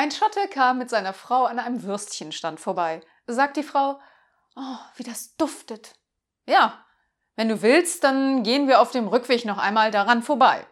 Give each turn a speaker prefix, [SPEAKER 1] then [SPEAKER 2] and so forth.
[SPEAKER 1] Ein Schotte kam mit seiner Frau an einem Würstchenstand vorbei. Sagt die Frau, oh, wie das duftet. Ja, wenn du willst, dann gehen wir auf dem Rückweg noch einmal daran vorbei.